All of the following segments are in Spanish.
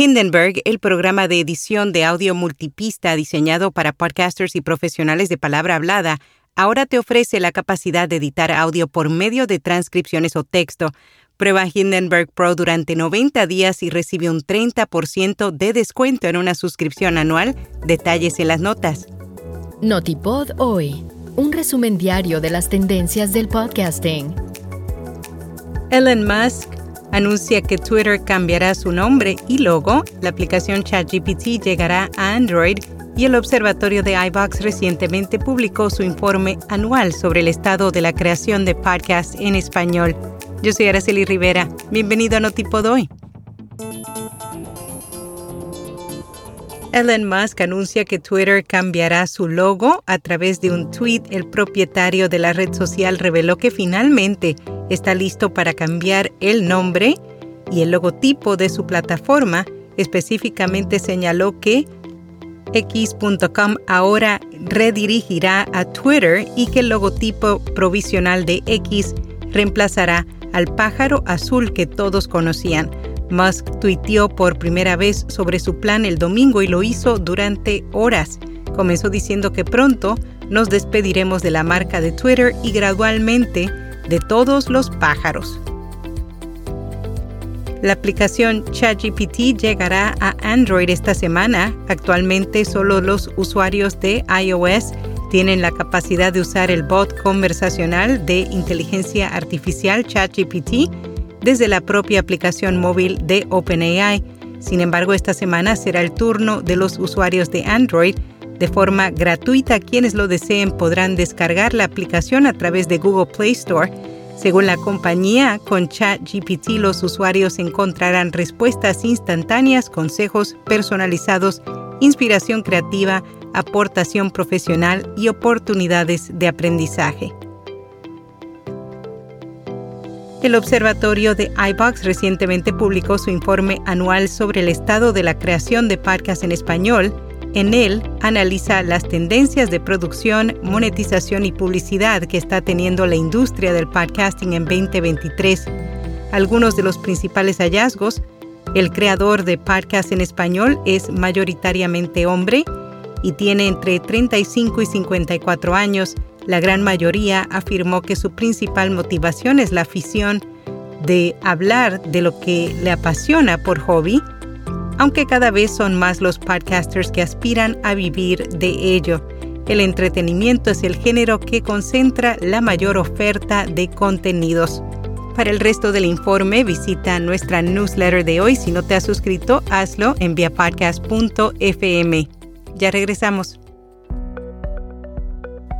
Hindenburg, el programa de edición de audio multipista diseñado para podcasters y profesionales de palabra hablada, ahora te ofrece la capacidad de editar audio por medio de transcripciones o texto. Prueba Hindenburg Pro durante 90 días y recibe un 30% de descuento en una suscripción anual. Detalles en las notas. Notipod hoy, un resumen diario de las tendencias del podcasting. Elon Musk anuncia que Twitter cambiará su nombre y logo, la aplicación ChatGPT llegará a Android y el Observatorio de iVox recientemente publicó su informe anual sobre el estado de la creación de podcasts en español. Yo soy Araceli Rivera. Bienvenido a Notipod hoy. Elon Musk anuncia que Twitter cambiará su logo. A través de un tweet, el propietario de la red social reveló que finalmente está listo para cambiar el nombre y el logotipo de su plataforma. Específicamente señaló que X.com ahora redirigirá a Twitter y que el logotipo provisional de X reemplazará al pájaro azul que todos conocían. Musk tuiteó por primera vez sobre su plan el domingo y lo hizo durante horas. Comenzó diciendo que pronto nos despediremos de la marca de Twitter y gradualmente de todos los pájaros. La aplicación ChatGPT llegará a Android esta semana. Actualmente solo los usuarios de iOS tienen la capacidad de usar el bot conversacional de inteligencia artificial ChatGPT desde la propia aplicación móvil de OpenAI. Sin embargo, esta semana será el turno de los usuarios de Android. De forma gratuita, quienes lo deseen podrán descargar la aplicación a través de Google Play Store según la compañía, con ChatGPT los usuarios encontrarán respuestas instantáneas, consejos personalizados, inspiración creativa, aportación profesional y oportunidades de aprendizaje. El Observatorio de iBox recientemente publicó su informe anual sobre el estado de la creación de podcasts en español en él analiza las tendencias de producción, monetización y publicidad que está teniendo la industria del podcasting en 2023. Algunos de los principales hallazgos, el creador de podcast en español es mayoritariamente hombre y tiene entre 35 y 54 años. La gran mayoría afirmó que su principal motivación es la afición de hablar de lo que le apasiona por hobby aunque cada vez son más los podcasters que aspiran a vivir de ello. El entretenimiento es el género que concentra la mayor oferta de contenidos. Para el resto del informe, visita nuestra newsletter de hoy. Si no te has suscrito, hazlo en viapodcast.fm. Ya regresamos.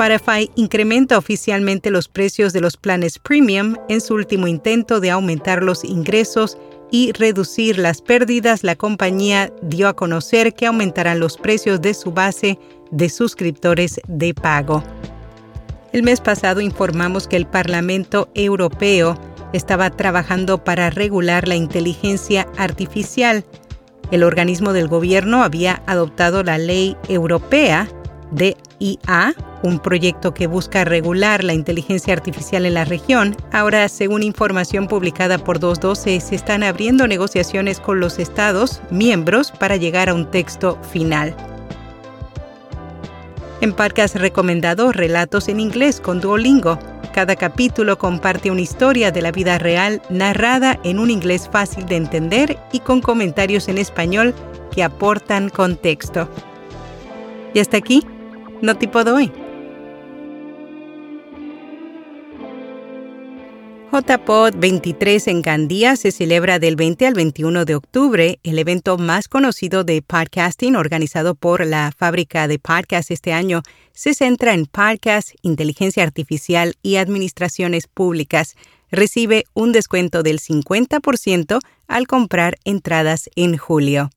Spotify incrementa oficialmente los precios de los planes premium en su último intento de aumentar los ingresos y reducir las pérdidas, la compañía dio a conocer que aumentarán los precios de su base de suscriptores de pago. El mes pasado informamos que el Parlamento Europeo estaba trabajando para regular la inteligencia artificial. El organismo del gobierno había adoptado la ley europea de IA, un proyecto que busca regular la inteligencia artificial en la región. Ahora, según información publicada por 212, se están abriendo negociaciones con los estados miembros para llegar a un texto final. En Parcas recomendado Relatos en inglés con Duolingo. Cada capítulo comparte una historia de la vida real narrada en un inglés fácil de entender y con comentarios en español que aportan contexto. Y hasta aquí no tipo. JPod 23 en Gandía se celebra del 20 al 21 de octubre, el evento más conocido de podcasting organizado por la fábrica de podcast este año. Se centra en podcast, inteligencia artificial y administraciones públicas. Recibe un descuento del 50% al comprar entradas en julio.